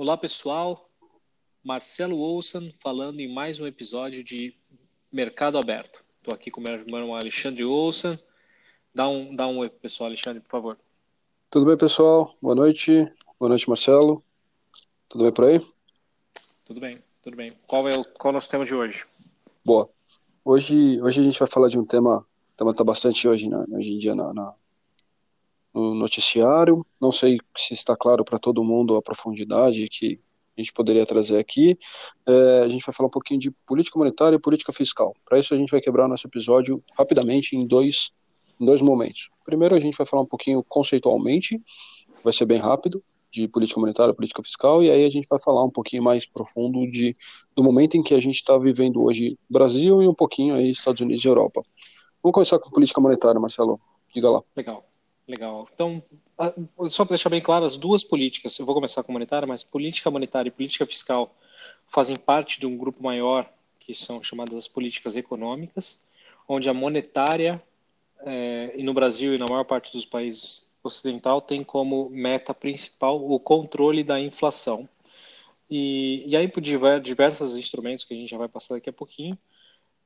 Olá, pessoal. Marcelo Olson falando em mais um episódio de Mercado Aberto. Estou aqui com o meu irmão Alexandre Olson. Dá um, dá um oi pro pessoal, Alexandre, por favor. Tudo bem, pessoal? Boa noite. Boa noite, Marcelo. Tudo bem por aí? Tudo bem, tudo bem. Qual é o, qual é o nosso tema de hoje? Boa. Hoje, hoje a gente vai falar de um tema, tema está bastante hoje, né, hoje em dia na, na, no noticiário. Não sei se está claro para todo mundo a profundidade que a gente poderia trazer aqui. É, a gente vai falar um pouquinho de política monetária e política fiscal. Para isso, a gente vai quebrar nosso episódio rapidamente em dois, em dois momentos. Primeiro, a gente vai falar um pouquinho conceitualmente, vai ser bem rápido de política monetária, política fiscal, e aí a gente vai falar um pouquinho mais profundo de, do momento em que a gente está vivendo hoje Brasil e um pouquinho aí Estados Unidos e Europa. Vamos começar com política monetária, Marcelo. Diga lá. Legal, legal. Então, só para deixar bem claro, as duas políticas, eu vou começar com monetária, mas política monetária e política fiscal fazem parte de um grupo maior, que são chamadas as políticas econômicas, onde a monetária, é, e no Brasil e na maior parte dos países ocidental tem como meta principal o controle da inflação. E, e aí por diversos instrumentos que a gente já vai passar daqui a pouquinho,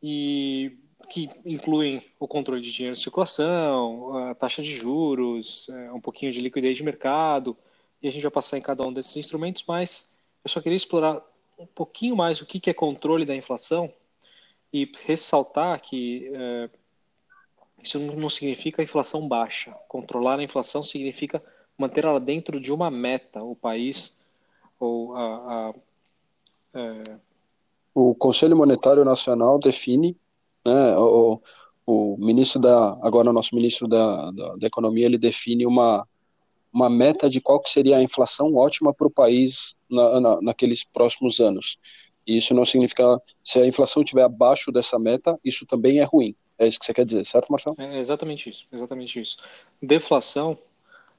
e que incluem o controle de dinheiro em circulação, a taxa de juros, é, um pouquinho de liquidez de mercado, e a gente vai passar em cada um desses instrumentos, mas eu só queria explorar um pouquinho mais o que é controle da inflação e ressaltar que é, isso não significa inflação baixa. Controlar a inflação significa manter ela dentro de uma meta. O país ou a, a é... o Conselho Monetário Nacional define, né, o, o ministro da agora nosso ministro da, da, da economia ele define uma uma meta de qual que seria a inflação ótima para o país na, na, naqueles próximos anos. E isso não significa se a inflação estiver abaixo dessa meta, isso também é ruim. É isso que você quer dizer, certo, Marcelo? É exatamente isso, exatamente isso. Deflação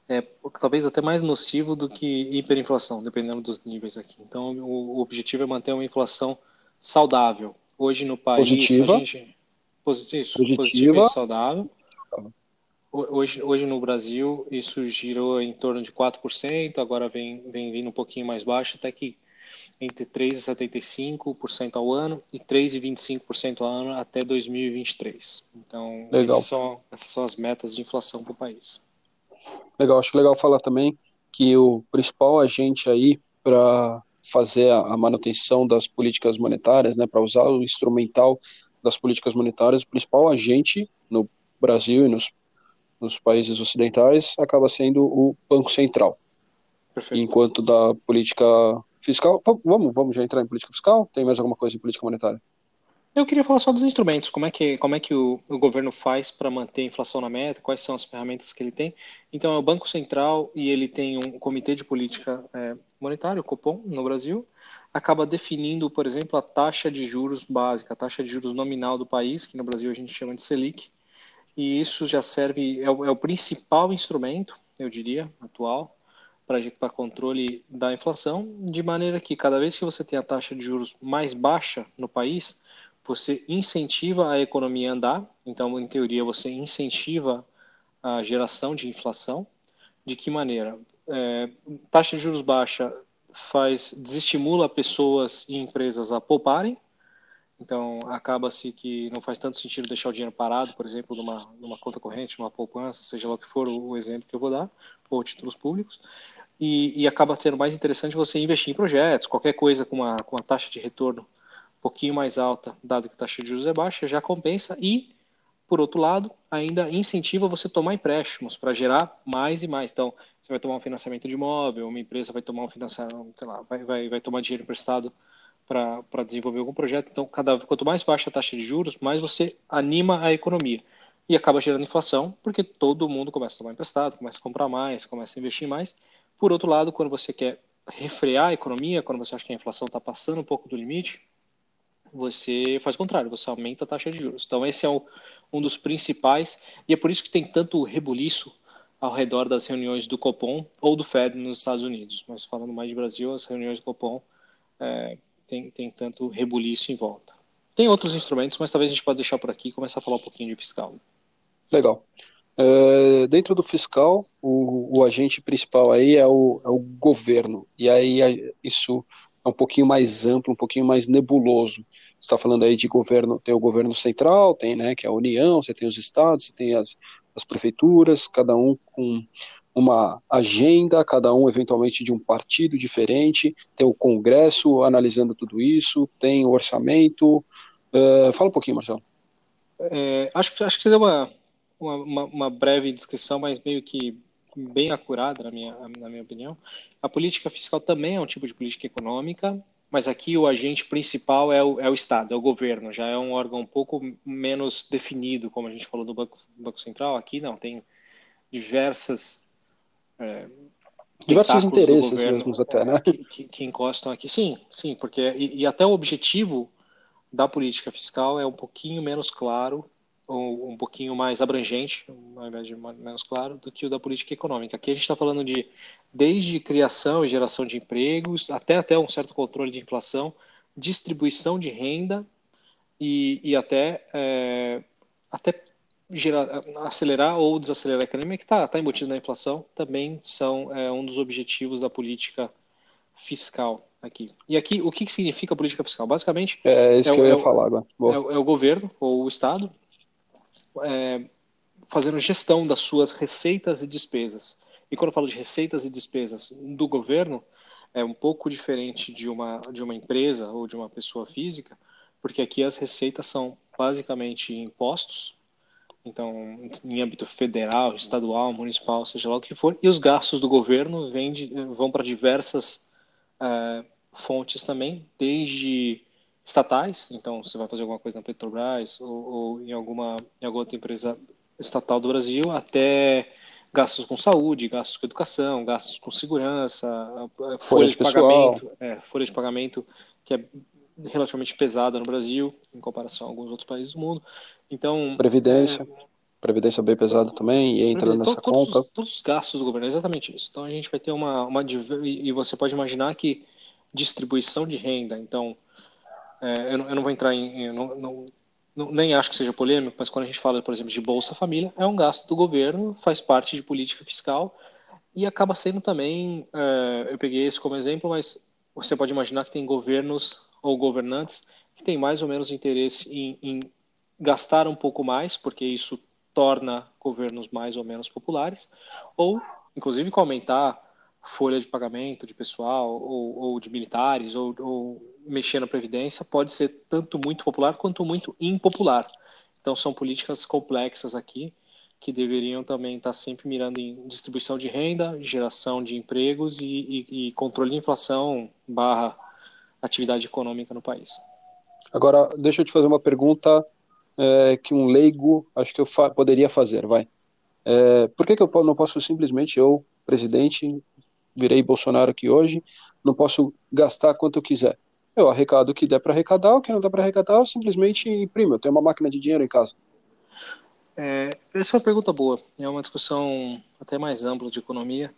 é talvez até mais nocivo do que hiperinflação, dependendo dos níveis aqui. Então, o, objetivo é manter uma inflação saudável. Hoje no país, positiva, gente isso, positiva, positiva e saudável. Hoje, hoje no Brasil, isso girou em torno de 4%, agora vem, vem vindo um pouquinho mais baixo, até que entre 3,75% ao ano e 3,25% ao ano até 2023. Então, essas são, essas são as metas de inflação para o país. Legal, acho legal falar também que o principal agente aí para fazer a manutenção das políticas monetárias, né, para usar o instrumental das políticas monetárias, o principal agente no Brasil e nos, nos países ocidentais acaba sendo o Banco Central. Perfeito. Enquanto da política fiscal. Vamos, vamos já entrar em política fiscal? Tem mais alguma coisa em política monetária? Eu queria falar só dos instrumentos, como é que, como é que o, o governo faz para manter a inflação na meta, quais são as ferramentas que ele tem. Então, é o Banco Central e ele tem um comitê de política é, monetária, o Copom, no Brasil, acaba definindo, por exemplo, a taxa de juros básica, a taxa de juros nominal do país, que no Brasil a gente chama de Selic, e isso já serve, é o, é o principal instrumento, eu diria, atual, para controle da inflação, de maneira que cada vez que você tem a taxa de juros mais baixa no país, você incentiva a economia a andar, então, em teoria, você incentiva a geração de inflação. De que maneira? É, taxa de juros baixa faz desestimula pessoas e empresas a pouparem, então, acaba-se que não faz tanto sentido deixar o dinheiro parado, por exemplo, numa, numa conta corrente, numa poupança, seja lá o que for o exemplo que eu vou dar, ou títulos públicos. E, e, acaba sendo mais interessante você investir em projetos, qualquer coisa com uma, com uma taxa de retorno pouquinho mais alta, dado que a taxa de juros é baixa, já compensa e, por outro lado, ainda incentiva você tomar empréstimos para gerar mais e mais. Então, você vai tomar um financiamento de imóvel, uma empresa vai tomar um financiamento, sei lá, vai, vai, vai tomar dinheiro emprestado para desenvolver algum projeto. Então, cada, quanto mais baixa a taxa de juros, mais você anima a economia. E acaba gerando inflação, porque todo mundo começa a tomar emprestado, começa a comprar mais, começa a investir mais. Por outro lado, quando você quer refrear a economia, quando você acha que a inflação está passando um pouco do limite, você faz o contrário, você aumenta a taxa de juros. Então, esse é o, um dos principais, e é por isso que tem tanto rebuliço ao redor das reuniões do Copom ou do Fed nos Estados Unidos. Mas falando mais de Brasil, as reuniões do Copom é, tem, tem tanto rebuliço em volta. Tem outros instrumentos, mas talvez a gente possa deixar por aqui e começar a falar um pouquinho de fiscal. Legal. É, dentro do fiscal, o, o, agente principal aí é o, é o governo, e aí isso é um pouquinho mais amplo, um pouquinho mais nebuloso. Você está falando aí de governo, tem o governo central, tem, né, que é a União, você tem os estados, você tem as, as prefeituras, cada um com uma agenda, cada um eventualmente de um partido diferente, tem o Congresso analisando tudo isso, tem o orçamento. Uh, fala um pouquinho, Marcelo. É, acho, acho que você deu uma, uma, uma, breve descrição, mas meio que bem acurada, na minha, na minha opinião. A política fiscal também é um tipo de política econômica, mas aqui o agente principal é o, é o Estado, é o governo, já é um órgão um pouco menos definido, como a gente falou do Banco, Banco Central. Aqui não, tem diversas. É, diversos interesses governo, mesmos até, né? Que, que, que, encostam aqui. Sim, sim, porque. E, e até o objetivo da política fiscal é um pouquinho menos claro um pouquinho mais abrangente, ao invés de menos claro, do que o da política econômica. Aqui a gente está falando de desde criação e geração de empregos, até até um certo controle de inflação, distribuição de renda e, e até é, até gerar, acelerar ou desacelerar a economia que está tá embutido na inflação também são é, um dos objetivos da política fiscal aqui. E aqui, o que, que significa política fiscal? Basicamente, é isso é que eu ia é falar agora. É, é, o governo ou o Estado é, fazendo gestão das suas receitas e despesas. E quando eu falo de receitas e despesas do governo, é um pouco diferente de uma, de uma empresa ou de uma pessoa física, porque aqui as receitas são basicamente impostos, então em âmbito federal, estadual, municipal, seja lá o que for, e os gastos do governo de, vão para diversas é, fontes também, desde estatais, então você vai fazer alguma coisa na Petrobras ou, ou em, alguma, em alguma outra empresa estatal do Brasil, até gastos com saúde, gastos com educação, gastos com segurança, folha, folha de, de pagamento, é, folha de pagamento que é relativamente pesada no Brasil em comparação a alguns outros países do mundo. Então previdência, é, previdência bem pesada também e entra nessa todos, conta. Todos os gastos do governo, é exatamente isso. Então a gente vai ter uma, uma e você pode imaginar que distribuição de renda, então é, eu, não, vou entrar em. Não, não, nem acho que seja polêmico, mas quando a gente fala, por exemplo, de Bolsa Família, é um gasto do governo, faz parte de política fiscal e acaba sendo também. É, eu peguei esse como exemplo, mas você pode imaginar que tem governos ou governantes que têm mais ou menos interesse em, em gastar um pouco mais, porque isso torna governos mais ou menos populares, ou inclusive com aumentar folha de pagamento de pessoal ou, ou de militares ou, ou mexer na Previdência pode ser tanto muito popular quanto muito impopular. Então, são políticas complexas aqui que deveriam também estar sempre mirando em distribuição de renda, geração de empregos e, e, e controle de inflação barra atividade econômica no país. Agora, deixa eu te fazer uma pergunta é, que um leigo acho que eu fa poderia fazer, vai. É, por que, que eu não posso simplesmente, eu, presidente, virei Bolsonaro aqui hoje, não posso gastar quanto eu quiser? Eu arrecado o que der para arrecadar, o que não dá para arrecadar, eu simplesmente imprimo. Eu tenho uma máquina de dinheiro em casa. É, essa é uma pergunta boa. É uma discussão até mais ampla de economia,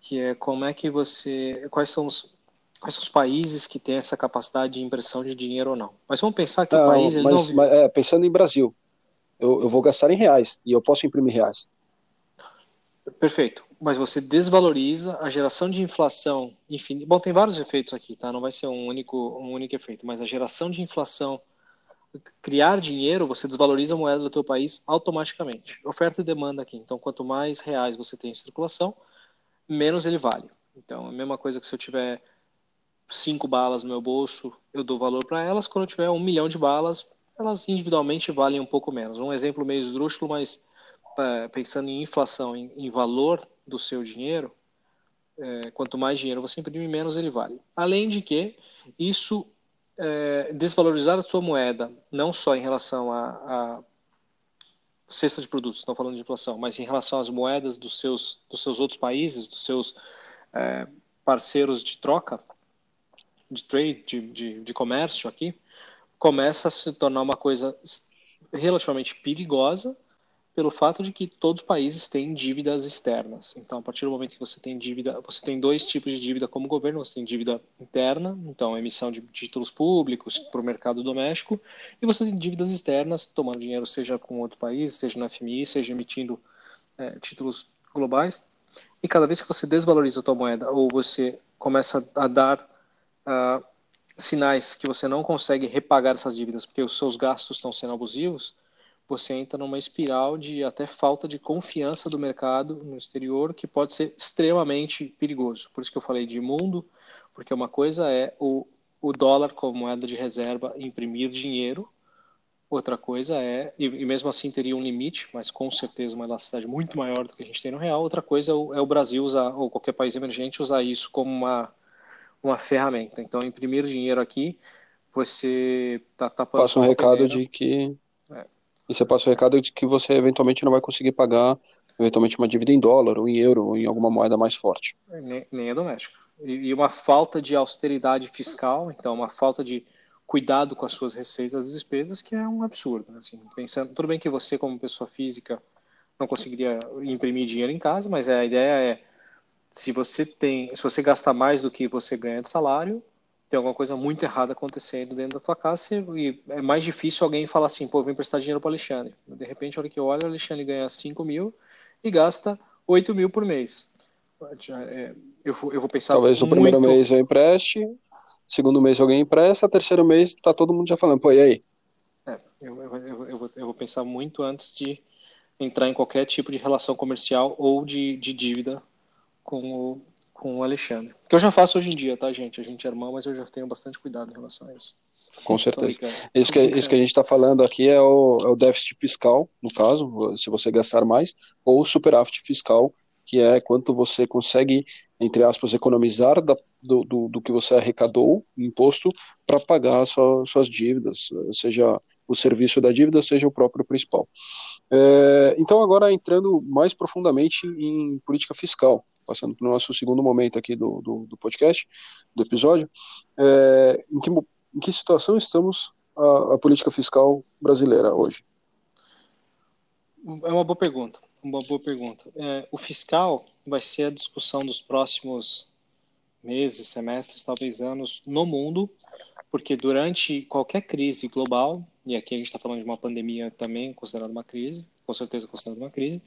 que é como é que você, quais são os quais são os países que têm essa capacidade de impressão de dinheiro ou não. Mas vamos pensar que não, o país mas, não... mas, é, pensando em Brasil, eu, eu vou gastar em reais e eu posso imprimir reais. Perfeito. Mas você desvaloriza a geração de inflação infinita. Bom, tem vários efeitos aqui, tá? Não vai ser um único, um único efeito, mas a geração de inflação, criar dinheiro, você desvaloriza a moeda do teu país automaticamente. Oferta e demanda aqui. Então, quanto mais reais você tem em circulação, menos ele vale. Então, a mesma coisa que se eu tiver cinco balas no meu bolso, eu dou valor para elas. Quando eu tiver um milhão de balas, elas individualmente valem um pouco menos. Um exemplo meio esdrúxulo, mas pensando em inflação, em, em, valor do seu dinheiro, é, quanto mais dinheiro você imprime, menos ele vale. Além de que isso é, desvalorizar a sua moeda, não só em relação a cesta de produtos, estão falando de inflação, mas em relação às moedas dos seus, dos seus outros países, dos seus é, parceiros de troca, de trade, de, de, de comércio aqui, começa a se tornar uma coisa relativamente perigosa pelo fato de que todos os países têm dívidas externas. Então, a partir do momento que você tem dívida, você tem dois tipos de dívida como governo. Você tem dívida interna, então emissão de títulos públicos para o mercado doméstico, e você tem dívidas externas, tomando dinheiro seja com outro país, seja no FMI, seja emitindo é, títulos globais. E cada vez que você desvaloriza a tua moeda ou você começa a dar uh, sinais que você não consegue repagar essas dívidas porque os seus gastos estão sendo abusivos, você entra numa espiral de até falta de confiança do mercado no exterior, que pode ser extremamente perigoso. Por isso que eu falei de mundo, porque uma coisa é o, o dólar como moeda de reserva imprimir dinheiro, outra coisa é, e, e, mesmo assim teria um limite, mas com certeza uma elasticidade muito maior do que a gente tem no real, outra coisa é o, é o Brasil usar, ou qualquer país emergente usar isso como uma, uma ferramenta. Então, imprimir dinheiro aqui, você está tapando... Passa um recado de que e você passa o recado de que você eventualmente não vai conseguir pagar eventualmente uma dívida em dólar ou em euro ou em alguma moeda mais forte. Nem, nem é doméstico. E, e uma falta de austeridade fiscal, então uma falta de cuidado com as suas receitas e despesas, que é um absurdo. Né? Assim, pensando, tudo bem que você, como pessoa física, não conseguiria imprimir dinheiro em casa, mas a ideia é se você tem, se você gasta mais do que você ganha de salário, tem alguma coisa muito errada acontecendo dentro da tua casa e é mais difícil alguém falar assim, pô, eu vou emprestar dinheiro para o Alexandre. De repente, a hora que eu olho, o Alexandre ganha 5 mil e gasta 8 mil por mês. É, eu, vou, eu vou pensar Talvez no primeiro mês eu empreste, segundo mês alguém empresta, terceiro mês está todo mundo já falando, pô, e aí? É, eu, eu, eu, eu, vou, eu vou pensar muito antes de entrar em qualquer tipo de relação comercial ou de, de dívida com o, com o Alexandre. Que eu já faço hoje em dia, tá, gente? A gente é irmão, mas eu já tenho bastante cuidado em relação a isso. Com certeza. Isso que, isso que a gente está falando aqui é o, é o déficit fiscal, no caso, se você gastar mais, ou o superávit fiscal, que é quanto você consegue, entre aspas, economizar da, do, do, do, que você arrecadou, imposto, para pagar sua, suas dívidas, seja o serviço da dívida, seja o próprio principal. É, então, agora entrando mais profundamente em política fiscal passando para o nosso segundo momento aqui do, do, do podcast, do episódio, é, em, que, em que situação estamos a, a, política fiscal brasileira hoje? É uma boa pergunta, uma boa pergunta. É, o fiscal vai ser a discussão dos próximos meses, semestres, talvez anos no mundo, porque durante qualquer crise global, e aqui a gente está falando de uma pandemia também considerada uma crise, com certeza considerada uma crise,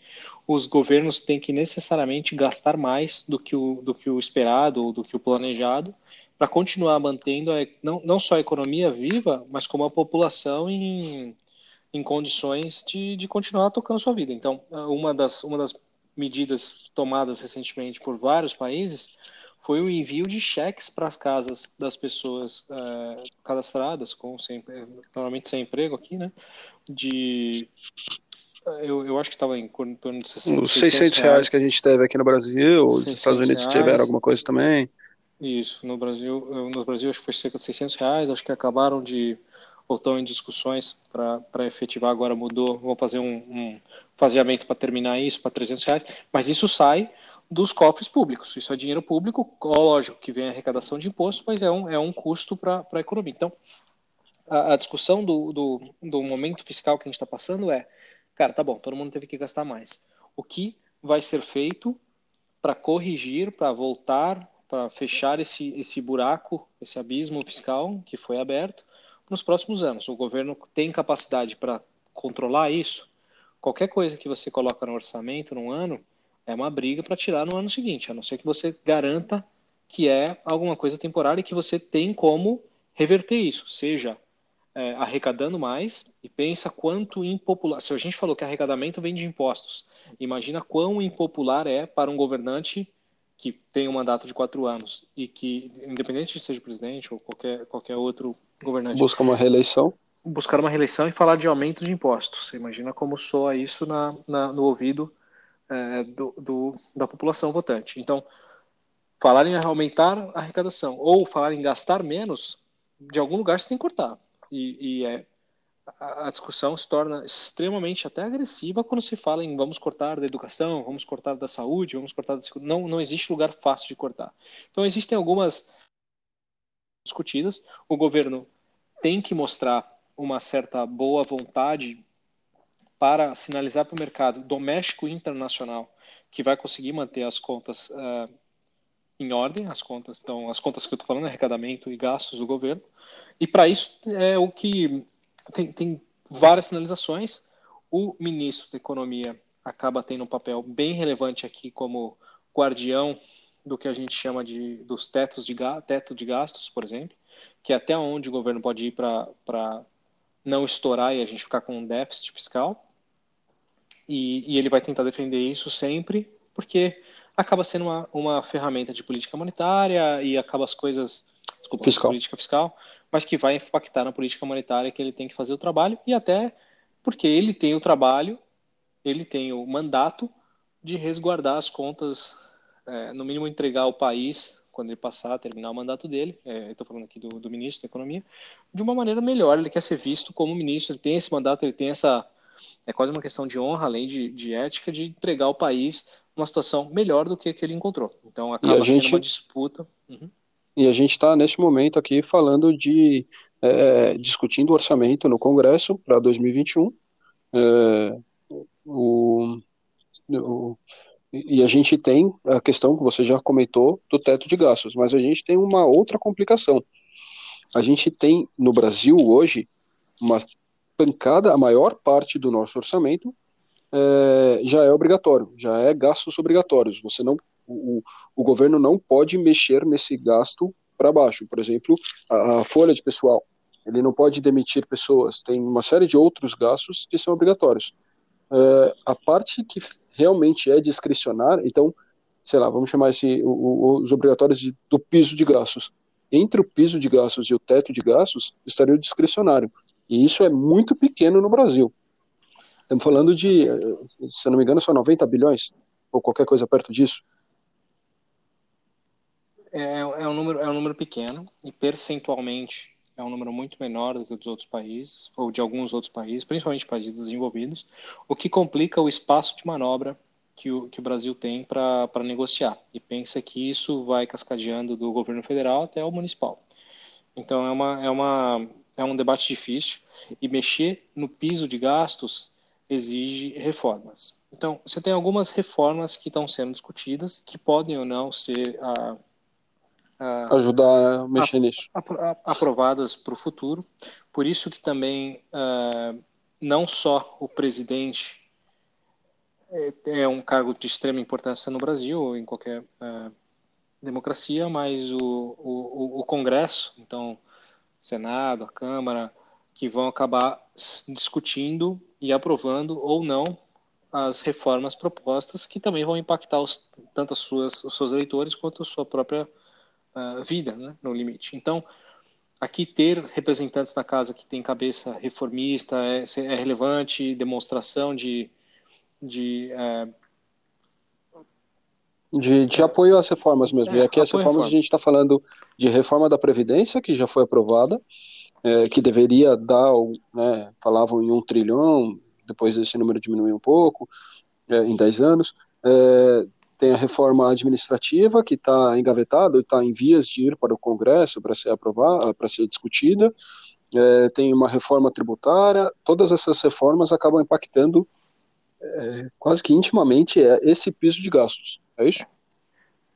os governos têm que necessariamente gastar mais do que o, do que o esperado ou do que o planejado para continuar mantendo a, não, não só a economia viva, mas como a população em, em condições de, de continuar tocando sua vida. Então, uma das, uma das medidas tomadas recentemente por vários países foi o envio de cheques para as casas das pessoas uh, cadastradas, com sem, normalmente sem emprego aqui, né? De eu, eu acho que estava em torno de 600, Os 600 reais. que a gente teve aqui no Brasil, os Estados Unidos reais. tiveram alguma coisa também. Isso, no Brasil, no Brasil acho que foi cerca de 600 reais, acho que acabaram de, ou estão em discussões para efetivar, agora mudou, vou fazer um, um faseamento para terminar isso, para 300 reais, mas isso sai dos cofres públicos, isso é dinheiro público, lógico que vem a arrecadação de imposto, mas é um, é um custo para a economia. Então, a, a discussão do, do, do momento fiscal que a gente está passando é, cara, tá bom, todo mundo teve que gastar mais. O que vai ser feito para corrigir, para voltar, para fechar esse, esse buraco, esse abismo fiscal que foi aberto nos próximos anos? O governo tem capacidade para controlar isso? Qualquer coisa que você coloca no orçamento num ano é uma briga para tirar no ano seguinte, a não ser que você garanta que é alguma coisa temporária e que você tem como reverter isso, seja é, arrecadando mais e pensa quanto impopular. Se a gente falou que arrecadamento vem de impostos, imagina quão impopular é para um governante que tem um mandato de quatro anos e que, independente de seja presidente ou qualquer, qualquer outro governante, busca uma reeleição, buscar uma reeleição e falar de aumento de impostos. Você imagina como soa isso na, na no ouvido é, do, do, da população votante. Então, falar em aumentar a arrecadação ou falar em gastar menos, de algum lugar você tem que cortar e, e é, a, discussão se torna extremamente até agressiva quando se fala em vamos cortar da educação, vamos cortar da saúde, vamos cortar da não não existe lugar fácil de cortar. Então existem algumas discutidas. O governo tem que mostrar uma certa boa vontade para sinalizar para o mercado doméstico e internacional que vai conseguir manter as contas uh, em ordem, as contas, então as contas que eu estou falando, arrecadamento e gastos do governo, e para isso é o que tem, tem várias sinalizações. O ministro da Economia acaba tendo um papel bem relevante aqui como guardião do que a gente chama de dos tetos de teto de gastos, por exemplo, que é até onde o governo pode ir para não estourar e a gente ficar com um déficit fiscal. E, e ele vai tentar defender isso sempre, porque acaba sendo uma, uma ferramenta de política monetária e acaba as coisas, desculpa, fiscal. política fiscal, mas que vai impactar na política monetária que ele tem que fazer o trabalho e até porque ele tem o trabalho, ele tem o mandato de resguardar as contas, é, no mínimo entregar o país quando ele passar a terminar o mandato dele, é, estou falando aqui do, do, ministro da Economia, de uma maneira melhor. Ele quer ser visto como ministro, ele tem esse mandato, ele tem essa. É quase uma questão de honra, além de, de ética, de entregar o país uma situação melhor do que, que ele encontrou. Então acaba gente... sendo uma disputa. Uhum. E a gente está, neste momento, aqui falando de. É, discutindo o orçamento no Congresso para 2021. É, o, o e a gente tem a questão que você já comentou do teto de gastos, mas a gente tem uma outra complicação. A gente tem no Brasil hoje uma pancada, a maior parte do nosso orçamento é, já é obrigatório, já é gastos obrigatórios. Você não, o, o governo não pode mexer nesse gasto para baixo. Por exemplo, a, a folha de pessoal, ele não pode demitir pessoas. Tem uma série de outros gastos que são obrigatórios. É, a parte que realmente é discricionária, então, sei lá, vamos chamar esse, o, o, os obrigatórios de, do piso de gastos. Entre o piso de gastos e o teto de gastos, estaria o discricionário. E isso é muito pequeno no Brasil. Estamos falando de, se eu não me engano, são 90 bilhões, ou qualquer coisa perto disso. É, é, um, número, é um número pequeno, e percentualmente é um número muito menor do que o dos outros países, ou de alguns outros países, principalmente países desenvolvidos, o que complica o espaço de manobra que o, que o Brasil tem para negociar. E pensa que isso vai cascadeando do governo federal até o municipal. Então é, uma, é, uma, é um debate difícil, e mexer no piso de gastos exige reformas. Então, você tem algumas reformas que estão sendo discutidas, que podem ou não ser ah, uh, ajudar a mexer nisso. aprovadas para o futuro. Por isso que também uh, não só o presidente é, é, um cargo de extrema importância no Brasil ou em qualquer democracia, mas o, o, o Congresso, então Senado, a Câmara, que vão acabar discutindo e aprovando ou não as reformas propostas que também vão impactar os, tanto as suas, os seus eleitores quanto a sua própria uh, vida, né, no limite. Então, aqui ter representantes na casa que tem cabeça reformista é, é relevante, demonstração de de, uh, de, de apoio às reformas mesmo. É, e aqui as reformas a gente está falando de reforma da Previdência, que já foi aprovada, é, que deveria dar, né, falavam em um trilhão, depois esse número diminuiu um pouco, é, em 10 anos. É, tem a reforma administrativa que está engavetada, está em vias de ir para o Congresso para ser aprovada, para ser discutida. É, tem uma reforma tributária. Todas essas reformas acabam impactando é, quase que intimamente é esse piso de gastos. É isso?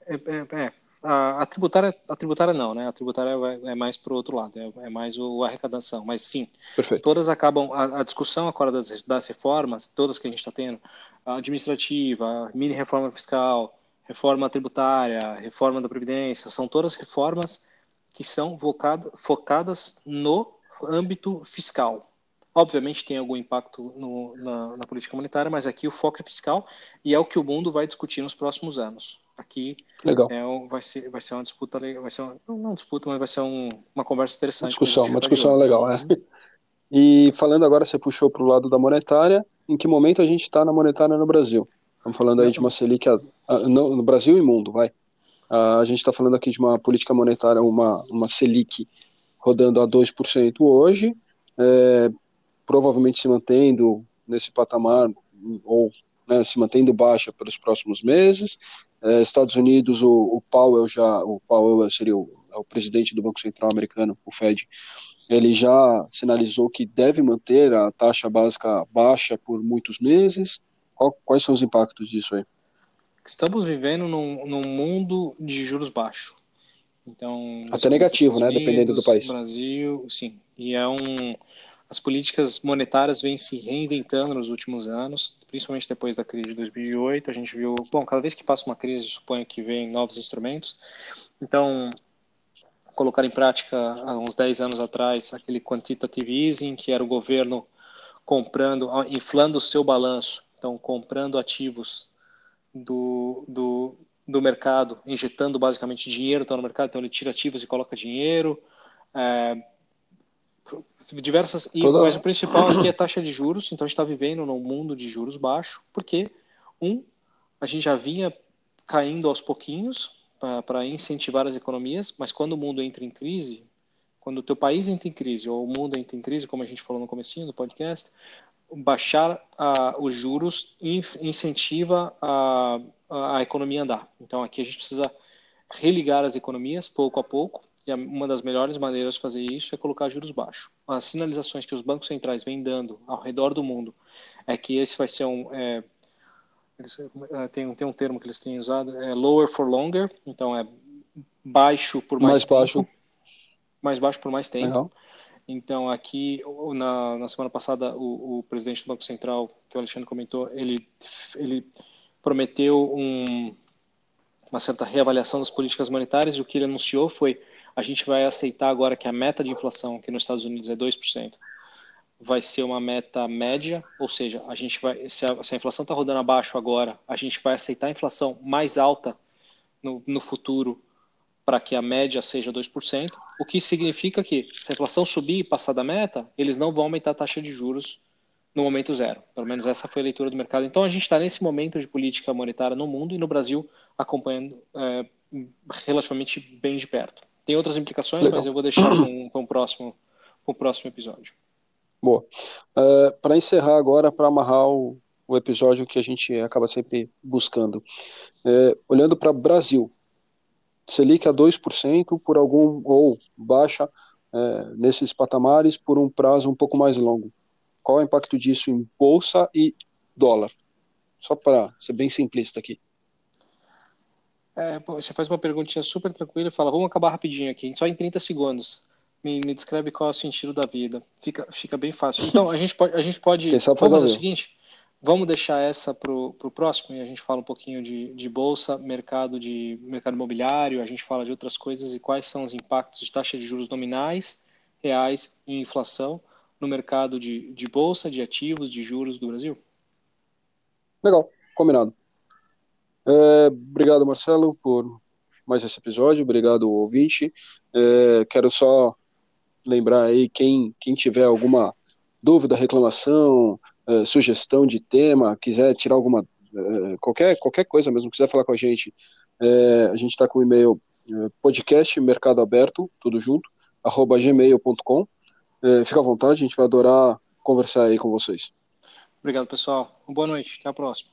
É, é. A, a, tributária, a tributária não, né? A tributária é, mais para o outro lado, é, é, mais o, a arrecadação. Mas sim, Perfeito. todas acabam. A, a, discussão agora das, das reformas, todas que a gente está tendo, a administrativa, a mini reforma fiscal, reforma tributária, reforma da Previdência, são todas reformas que são focadas no âmbito fiscal. Obviamente tem algum impacto no, na, na, política monetária, mas aqui o foco é fiscal e é o que o mundo vai discutir nos próximos anos. Aqui Legal. É, vai, ser, vai ser uma disputa, vai ser uma, não, não disputa, mas vai ser um, uma conversa interessante. Uma discussão, uma discussão legal, é. E falando agora, você puxou para o lado da monetária, em que momento a gente está na monetária no Brasil? Estamos falando aí de uma Selic a, a, no, no, Brasil e mundo, vai. A, a gente está falando aqui de uma política monetária, uma, uma Selic rodando a 2% hoje, é, provavelmente se mantendo nesse patamar, ou né, se mantendo baixa pelos próximos meses. É, Estados Unidos, o, o Powell já, o Powell seria o, é o presidente do Banco Central americano, o Fed, ele já sinalizou que deve manter a taxa básica baixa por muitos meses. Qual, quais são os impactos disso aí? Estamos vivendo num, num mundo de juros baixos. Então, até negativo, né? Unidos, dependendo do país. Brasil, sim. E é um as políticas monetárias vêm se reinventando nos últimos anos, principalmente depois da crise de 2008. A gente viu, bom, cada vez que passa uma crise, suponho que vem novos instrumentos. Então, colocar em prática há uns 10 anos atrás aquele quantitative easing, que era o governo comprando, inflando o seu balanço, então comprando ativos do, do, do mercado, injetando basicamente dinheiro então, no mercado, então ele tira ativos e coloca dinheiro. É, diversas e Toda... mas o principal aqui é a taxa de juros então a gente está vivendo num mundo de juros baixo porque um a gente já vinha caindo aos pouquinhos para incentivar as economias mas quando o mundo entra em crise quando o teu país entra em crise ou o mundo entra em crise como a gente falou no comecinho do podcast baixar a, os juros incentiva a, a, a economia andar. Então aqui a gente precisa religar as economias pouco a pouco e uma das melhores maneiras de fazer isso é colocar juros baixos. As sinalizações que os bancos centrais vêm dando ao redor do mundo é que esse vai ser um. É, eles, é, tem, tem um termo que eles têm usado, é lower for longer, então é baixo por mais, mais tempo. Baixo. Mais baixo por mais tempo. Uhum. Então, aqui, na, na semana passada, o, o, presidente do Banco Central, que o Alexandre comentou, ele, ele prometeu um, uma certa reavaliação das políticas monetárias e o que ele anunciou foi a gente vai aceitar agora que a meta de inflação, que nos Estados Unidos é 2%, vai ser uma meta média, ou seja, a gente vai, se a, se a inflação está rodando abaixo agora, a gente vai aceitar a inflação mais alta no, no futuro para que a média seja 2%, o que significa que se a inflação subir e passar da meta, eles não vão aumentar a taxa de juros no momento zero. Pelo menos essa foi a leitura do mercado. Então a gente está nesse momento de política monetária no mundo e no Brasil acompanhando é, relativamente bem de perto. Tem outras implicações, Legal. mas eu vou deixar para um próximo, um próximo episódio. Boa. Uh, para encerrar agora, para amarrar o, o, episódio que a gente acaba sempre buscando. Uh, olhando para o Brasil, Selic a 2% por algum, ou baixa uh, nesses patamares por um prazo um pouco mais longo. Qual é o impacto disso em bolsa e dólar? Só para ser bem simplista aqui. É, você faz uma perguntinha super tranquila e fala, vamos acabar rapidinho aqui, só em 30 segundos. Me, me descreve qual é o sentido da vida. Fica, fica bem fácil. Então, a gente pode. A gente pode vamos fazer o seguinte: vamos deixar essa para o próximo e a gente fala um pouquinho de, de bolsa, mercado de mercado imobiliário, a gente fala de outras coisas e quais são os impactos de taxa de juros nominais, reais e inflação no mercado de, de bolsa, de ativos, de juros do Brasil. Legal, combinado. É, obrigado, Marcelo, por mais esse episódio. Obrigado, ouvinte. É, quero só lembrar aí quem, quem tiver alguma dúvida, reclamação, é, sugestão de tema, quiser tirar alguma qualquer qualquer coisa mesmo, quiser falar com a gente, a gente está com o e-mail podcast mercado aberto, tudo junto, arroba gmail.com. fica à vontade, a gente vai adorar conversar aí com vocês. Obrigado, pessoal. Boa noite, até a próxima.